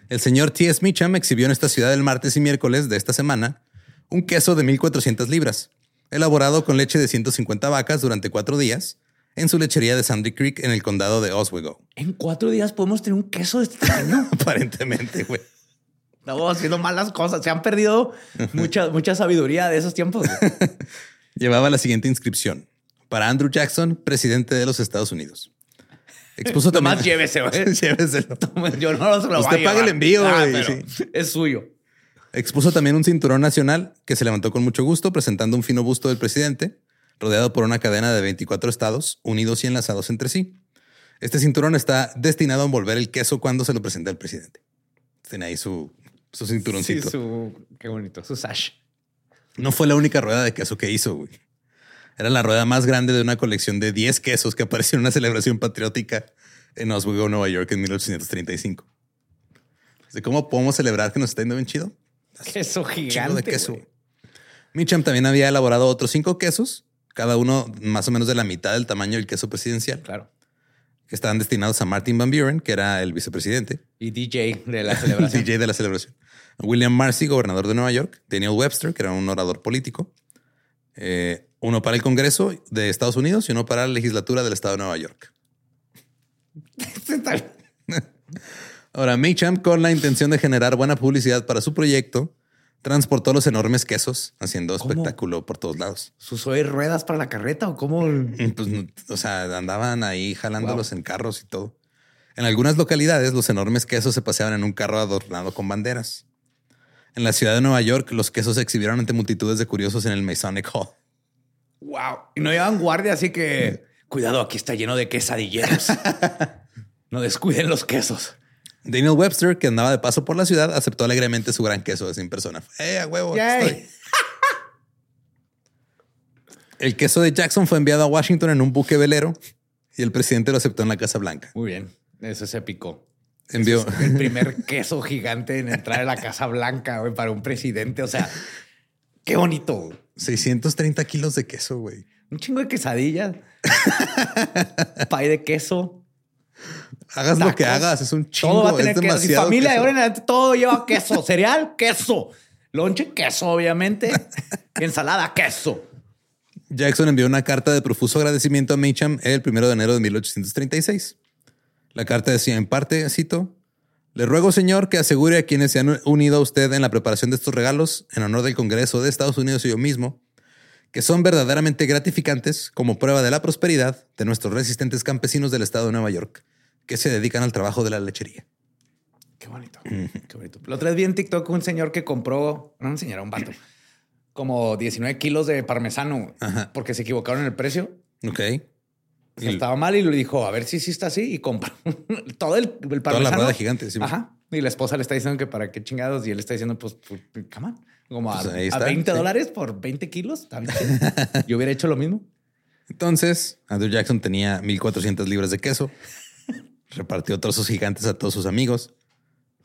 El señor T.S. Meacham exhibió en esta ciudad el martes y miércoles de esta semana un queso de 1400 libras, elaborado con leche de 150 vacas durante cuatro días en su lechería de Sandy Creek en el condado de Oswego. En cuatro días podemos tener un queso de este año. Aparentemente, güey. Estamos haciendo malas cosas. Se han perdido mucha, mucha sabiduría de esos tiempos. Llevaba la siguiente inscripción. Para Andrew Jackson, presidente de los Estados Unidos. Expuso también... Nomás llévese, güey. Lléveselo. Yo no se lo Usted paga llevar. el envío, Ah, güey, pero sí. Es suyo. Expuso también un cinturón nacional que se levantó con mucho gusto, presentando un fino busto del presidente, rodeado por una cadena de 24 estados, unidos y enlazados entre sí. Este cinturón está destinado a envolver el queso cuando se lo presenta el presidente. Tiene ahí su, su Sí, su... Qué bonito. Su sash. No fue la única rueda de queso que hizo, güey. Era la rueda más grande de una colección de 10 quesos que apareció en una celebración patriótica en Oswego, Nueva York en 1835. ¿De cómo podemos celebrar que nos está yendo bien chido? Queso gigante. de queso. Mitcham también había elaborado otros cinco quesos, cada uno más o menos de la mitad del tamaño del queso presidencial, Claro. que estaban destinados a Martin Van Buren, que era el vicepresidente, Y DJ de la el celebración. DJ de la celebración. William Marcy, gobernador de Nueva York, Daniel Webster, que era un orador político, eh, uno para el Congreso de Estados Unidos y uno para la legislatura del estado de Nueva York. Ahora, Meacham, con la intención de generar buena publicidad para su proyecto, transportó los enormes quesos, haciendo ¿Cómo? espectáculo por todos lados. ¿Usó ruedas para la carreta o cómo? Pues, o sea, andaban ahí jalándolos en carros y todo. En algunas localidades, los enormes quesos se paseaban en un carro adornado con banderas. En la ciudad de Nueva York, los quesos se exhibieron ante multitudes de curiosos en el Masonic Hall. Wow. Y no llevan guardia, así que cuidado, aquí está lleno de quesadilleros. no descuiden los quesos. Daniel Webster, que andaba de paso por la ciudad, aceptó alegremente su gran queso de 100 personas. ¡Eh, a huevo! estoy! El queso de Jackson fue enviado a Washington en un buque velero y el presidente lo aceptó en la Casa Blanca. Muy bien. Eso es épico. Envió, El primer queso gigante en entrar a la Casa Blanca güey, para un presidente. O sea, qué bonito. 630 kilos de queso, güey. Un chingo de quesadillas. Pay de queso. Hagas lo que hagas, es un chingo. Todo va a tener es queso. Mi familia de ahora en adelante todo lleva queso. Cereal, queso. Lonche, queso, obviamente. Ensalada, queso. Jackson envió una carta de profuso agradecimiento a Meacham el primero de enero de 1836. La carta decía en parte, cito, le ruego, señor, que asegure a quienes se han unido a usted en la preparación de estos regalos, en honor del Congreso de Estados Unidos y yo mismo, que son verdaderamente gratificantes como prueba de la prosperidad de nuestros resistentes campesinos del estado de Nueva York, que se dedican al trabajo de la lechería. Qué bonito. Qué bonito. La otra vez vi en TikTok un señor que compró, no un señor, un vato, como 19 kilos de parmesano Ajá. porque se equivocaron en el precio. Ok. Sea, estaba mal y le dijo, a ver si sí está así y compra todo el, el parmesano. rueda gigante, sí. Ajá. Y la esposa le está diciendo que para qué chingados y él está diciendo, pues, pues come on. Como a, Pues ahí a está, 20 sí. dólares por 20 kilos. Yo hubiera hecho lo mismo. Entonces, Andrew Jackson tenía 1400 libras de queso. Repartió trozos gigantes a todos sus amigos.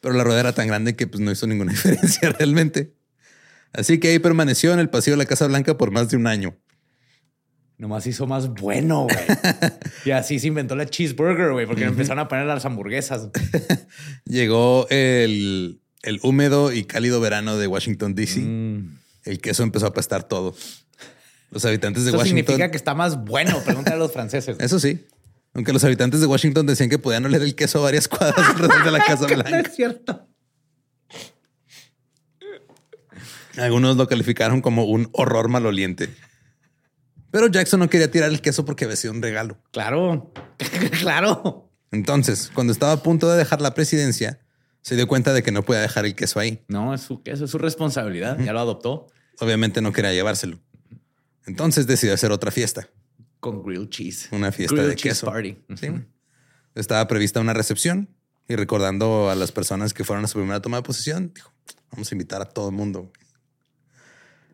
Pero la rueda era tan grande que pues, no hizo ninguna diferencia realmente. Así que ahí permaneció en el pasillo de la Casa Blanca por más de un año. Nomás hizo más bueno, güey. y así se inventó la cheeseburger, güey, porque empezaron a poner las hamburguesas. Llegó el, el húmedo y cálido verano de Washington, D.C. Mm. El queso empezó a apestar todo. Los habitantes de Eso Washington... significa que está más bueno. Pregúntale a los franceses. Eso sí. Aunque los habitantes de Washington decían que podían oler el queso a varias cuadras alrededor de la Casa no Blanca. es cierto. Algunos lo calificaron como un horror maloliente. Pero Jackson no quería tirar el queso porque había sido un regalo. Claro, claro. Entonces, cuando estaba a punto de dejar la presidencia, se dio cuenta de que no podía dejar el queso ahí. No, es su, eso es su responsabilidad. Ya lo adoptó Obviamente no quería llevárselo. Entonces decidió hacer otra fiesta, con grilled cheese. una fiesta Grilled de cheese queso. party. Sí. Estaba prevista una recepción y recordando a las personas que fueron a su primera toma de posesión, dijo, vamos a invitar a todo el mundo.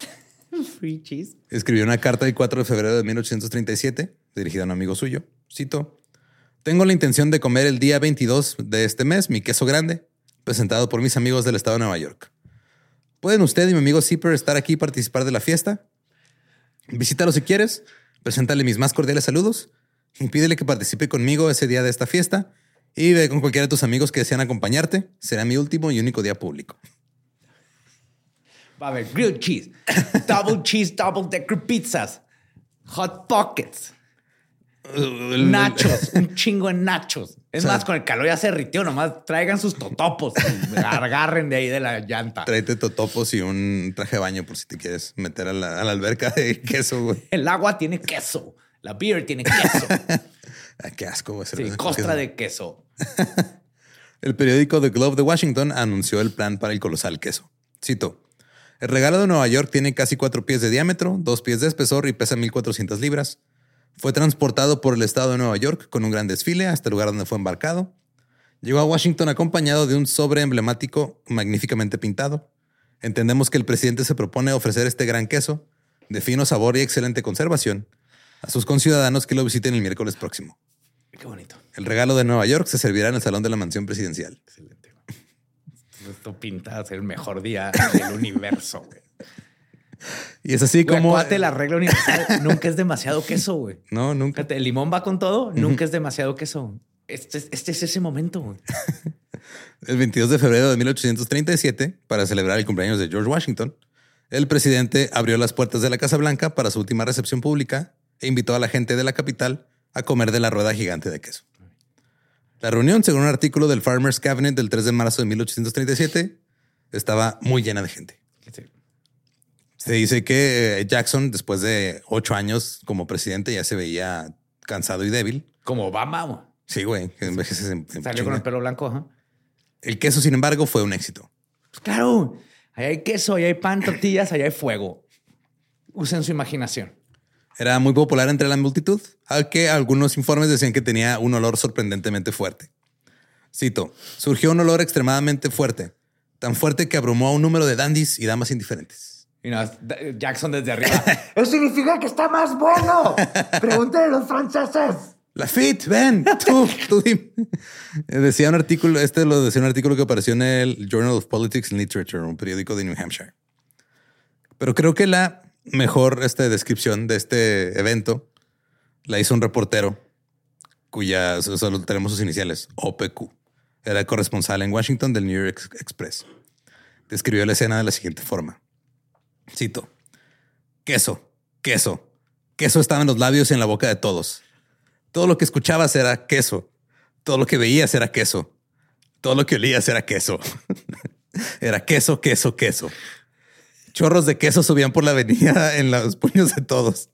Free cheese. Escribió una carta el 4 de febrero de 1837 dirigida a un amigo suyo. Cito, tengo la intención de comer el día 22 de este mes mi queso grande, presentado por mis amigos del estado de Nueva York. ¿Pueden usted y mi amigo Zipper estar aquí y participar de la fiesta? Visítalo si quieres, preséntale mis más cordiales saludos y pídele que participe conmigo ese día de esta fiesta y ve con cualquiera de tus amigos que desean acompañarte. Será mi último y único día público. Va a haber grilled cheese, double cheese, double decker pizzas, hot pockets, nachos, un chingo de nachos. Es más, con el calor ya se ritió, nomás traigan sus totopos, agarren de ahí de la llanta. Tráete totopos y un traje de baño por si te quieres meter a la, a la alberca de queso, güey. El agua tiene queso, la beer tiene queso, Ah, qué asco, güey. sí, costra queso. de queso. El periódico The Globe de Washington anunció el plan para el colosal queso. Cito. El regalo de Nueva York tiene casi cuatro pies de diámetro, dos pies de espesor y pesa 1.400 libras. Fue transportado por el estado de Nueva York con un gran desfile hasta el lugar donde fue embarcado. Llegó a Washington acompañado de un sobre emblemático magníficamente pintado. Entendemos que el presidente se propone ofrecer este gran queso, de fino sabor y excelente conservación, a sus conciudadanos que lo visiten el miércoles próximo. Qué bonito. El regalo de Nueva York se servirá en el salón de la mansión presidencial. Excelente. Esto pinta a ser el mejor día del universo. güey. Y es así Güey, como... acuérdate, la regla universal nunca es demasiado queso, güey. No, nunca. El limón va con todo, nunca es demasiado queso. Este, es- este es ese momento. güey. El 22 de febrero de 1837, para celebrar el cumpleaños de George Washington, el presidente abrió las puertas de la Casa Blanca para su última recepción pública e invitó a la gente de la capital a comer de la rueda gigante de queso. La reunión, según un artículo del Farmers Cabinet del 3 de marzo de 1837, estaba muy llena de gente. Se dice que eh, Jackson, después de ocho años como presidente, ya se veía cansado y débil. Como Obama. Sí, güey, que envejeces en, en Salió con el pelo blanco. ajá. El queso, sin embargo, fue un éxito. Pues claro, ahí hay queso, ahí hay pan, tortillas, ahí hay fuego. Usen su imaginación. Era muy popular entre la multitud, aunque algunos informes decían que tenía un olor sorprendentemente fuerte. Cito, surgió un olor extremadamente fuerte, tan fuerte que abrumó a un número de dandies y damas indiferentes. Y no, Jackson desde arriba. Eso significa que está más bueno. Pregúntenle a los franceses. Lafitte, ven, tú, tú Decía un artículo, este lo decía un artículo que apareció en el Journal of Politics and Literature, un periódico de New Hampshire. Pero creo que la mejor este, descripción de este evento la hizo un reportero cuya solo tenemos sus iniciales, OPQ. Era corresponsal en Washington del New York Ex- Express. Describió la escena de la siguiente forma. Cito. Queso, queso, queso estaba en los labios y en la boca de todos. Todo lo que escuchabas era queso. Todo lo que veías era queso. Todo lo que olías era queso. era queso, queso, queso. Chorros de queso subían por la avenida en los puños de todos.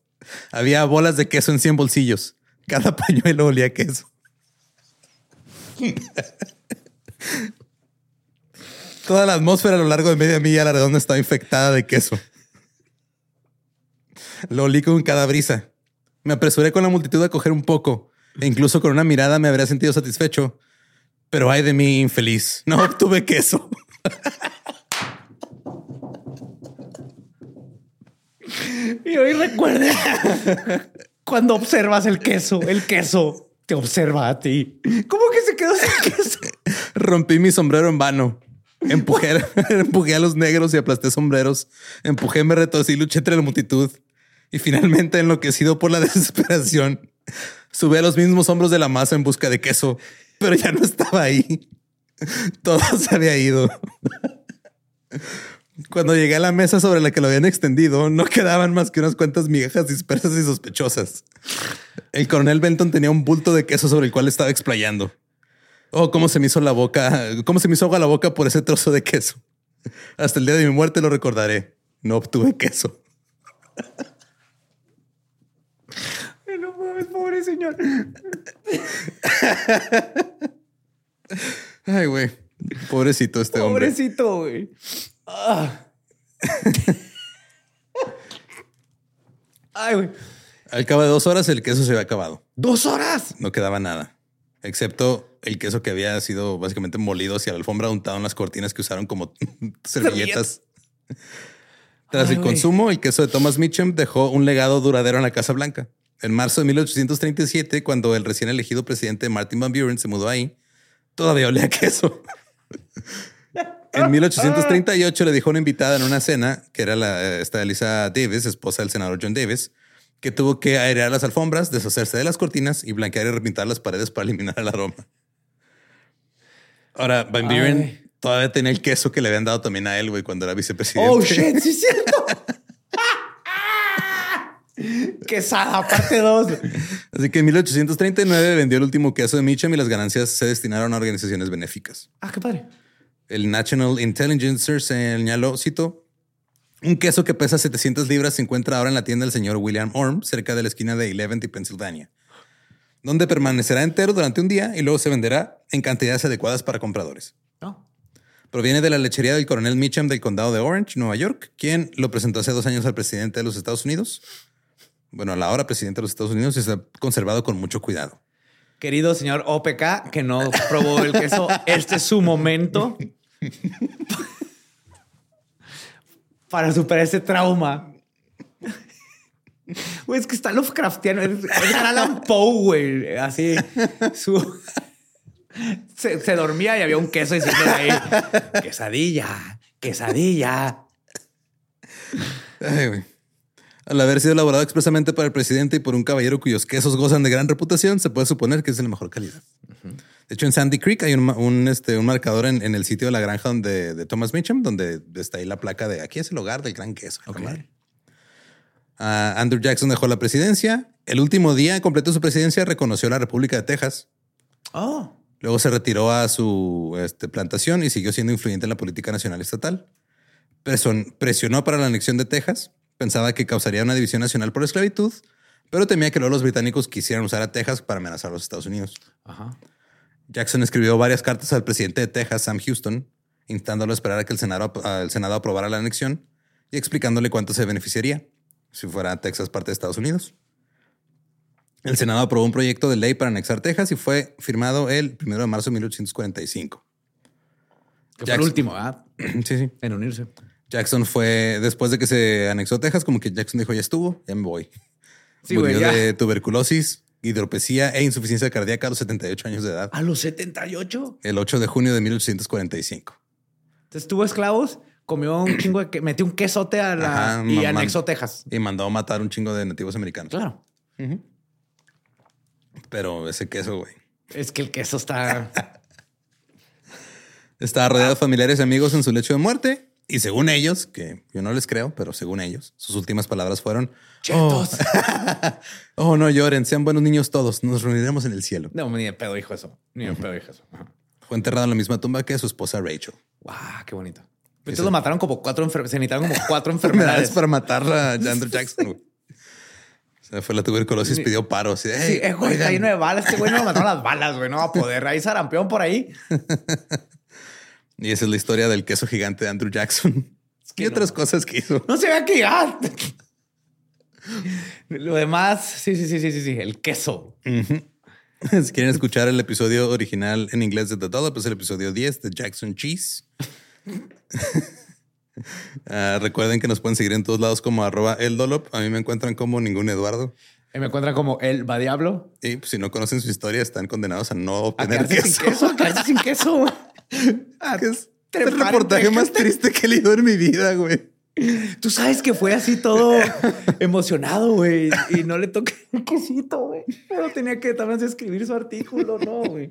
Había bolas de queso en 100 bolsillos. Cada pañuelo olía queso. Toda la atmósfera a lo largo de media milla a la redonda estaba infectada de queso. Lo olí con cada brisa. Me apresuré con la multitud a coger un poco, e incluso con una mirada me habría sentido satisfecho. Pero ay de mí, infeliz. No obtuve queso. Y hoy recuerda cuando observas el queso, el queso te observa a ti. ¿Cómo que se quedó sin queso? Rompí mi sombrero en vano. Empujé, empujé a los negros y aplasté sombreros. Empujé, me retorcí y luché entre la multitud. Y finalmente, enloquecido por la desesperación, subí a los mismos hombros de la masa en busca de queso, pero ya no estaba ahí. Todo se había ido. Cuando llegué a la mesa sobre la que lo habían extendido, no quedaban más que unas cuantas migajas dispersas y sospechosas. El coronel Benton tenía un bulto de queso sobre el cual estaba explayando. Oh, cómo se me hizo la boca, cómo se me hizo agua la boca por ese trozo de queso. Hasta el día de mi muerte lo recordaré. No obtuve queso. No mames, pobre señor. Ay, güey. Pobrecito este hombre. Pobrecito, güey. Ah. Ay, güey. Al cabo de dos horas el queso se había acabado. Dos horas. No quedaba nada. Excepto el queso que había sido básicamente molido hacia la alfombra, untado en las cortinas que usaron como servilletas. Tras Ay, el consumo, el queso de Thomas Mitchum dejó un legado duradero en la Casa Blanca. En marzo de 1837, cuando el recién elegido presidente Martin Van Buren se mudó ahí, todavía olía a queso. En 1838 le dijo a una invitada en una cena, que era la, esta Elisa Davis, esposa del senador John Davis, que tuvo que airear las alfombras, deshacerse de las cortinas y blanquear y repintar las paredes para eliminar el aroma. Ahora, Van Buren Ay. Todavía tenía el queso que le habían dado también a él, güey, cuando era vicepresidente. Oh, shit, sí es cierto. Quesada, parte 2. Así que en 1839 vendió el último queso de Mitcham y las ganancias se destinaron a organizaciones benéficas. Ah, qué padre. El National Intelligencer señaló, cito, un queso que pesa 700 libras se encuentra ahora en la tienda del señor William Orm, cerca de la esquina de 11th y Pennsylvania, donde permanecerá entero durante un día y luego se venderá en cantidades adecuadas para compradores. No. Proviene de la lechería del coronel Mitcham del condado de Orange, Nueva York, quien lo presentó hace dos años al presidente de los Estados Unidos. Bueno, a la ahora presidente de los Estados Unidos y está conservado con mucho cuidado. Querido señor OPK, que no probó el queso, este es su momento para superar ese trauma. Güey, es que está Lovecraftiano. Es, es Alan Poe, güey. Así. Su... Se, se dormía y había un queso diciendo ahí. Quesadilla, quesadilla. Ay, güey. Al haber sido elaborado expresamente para el presidente y por un caballero cuyos quesos gozan de gran reputación, se puede suponer que es de la mejor calidad. De hecho, en Sandy Creek hay un, este, un marcador en, en el sitio de la granja donde, de Thomas Mitcham, donde está ahí la placa de aquí es el hogar del gran queso. la Andrew Jackson dejó la presidencia. El último día completo de su presidencia reconoció la República de Texas. Oh. Luego se retiró a su este, plantación y siguió siendo influyente en la política nacional estatal. Preson- presionó para la anexión de Texas. Pensaba que causaría una división nacional por esclavitud, pero temía que luego los británicos quisieran usar a Texas para amenazar a los Estados Unidos. Ajá. Jackson escribió varias cartas al presidente de Texas, Sam Houston, instándolo a esperar a que el Senado, a- el Senado aprobara la anexión y explicándole cuánto se beneficiaría si fuera Texas parte de Estados Unidos. El Senado aprobó un proyecto de ley para anexar Texas y fue firmado el 1 de marzo de 1845. Que fue el último, ¿verdad? sí, sí. En unirse. Jackson fue, después de que se anexó Texas, como que Jackson dijo, ya estuvo, ya me voy. Sí, Murió de tuberculosis, hidropesía e insuficiencia cardíaca a los 78 años de edad, A los 78. el 8 de junio de 1845. Entonces tuvo esclavos, comió un chingo de que metió un quesote a la Ajá, y anexó Texas. Y mandó a matar un chingo de nativos americanos. Claro. Pero ese queso, güey. Es que el queso está. Estaba rodeado de familiares y amigos en su lecho de muerte. Y según ellos, que yo no les creo, pero según ellos, sus últimas palabras fueron: Oh, Chetos. oh, no lloren, sean buenos niños todos, nos reuniremos en el cielo. No, ni de pedo dijo eso. Ni de pedo dijo eso. Ajá. Fue enterrado en la misma tumba que su esposa Rachel. Guau, qué bonito. Entonces lo mataron como cuatro enfermedades. Se necesitaron como cuatro enfermedades. Para matar a Andrew Jackson. güey. O sea, fue la tuberculosis, pidió paro. Así, Sí, "Hey, eh, güey, está oigan". lleno de balas. Este güey no lo mataron las balas, güey. No va a poder. Ahí sarampeón por ahí. Y esa es la historia del queso gigante de Andrew Jackson. que y no. otras cosas que hizo. No se vea que ya. Lo demás, sí, sí, sí, sí, sí, sí. El queso. Si quieren escuchar el episodio original en inglés de The Dollop, es el episodio 10 de Jackson Cheese. Ah, recuerden que nos pueden seguir en todos lados como arroba el Dollop. A mí me encuentran como ningún Eduardo. Y me encuentran como el va diablo. Y pues, si no conocen su historia, están condenados a no A obtener quedarse queso. sin queso, a sin queso. A Que es el reportaje más triste que he leído en mi vida, güey. Tú sabes que fue así todo emocionado, güey. Y no le toqué el quesito, güey. Pero tenía que también escribir su artículo, no, güey.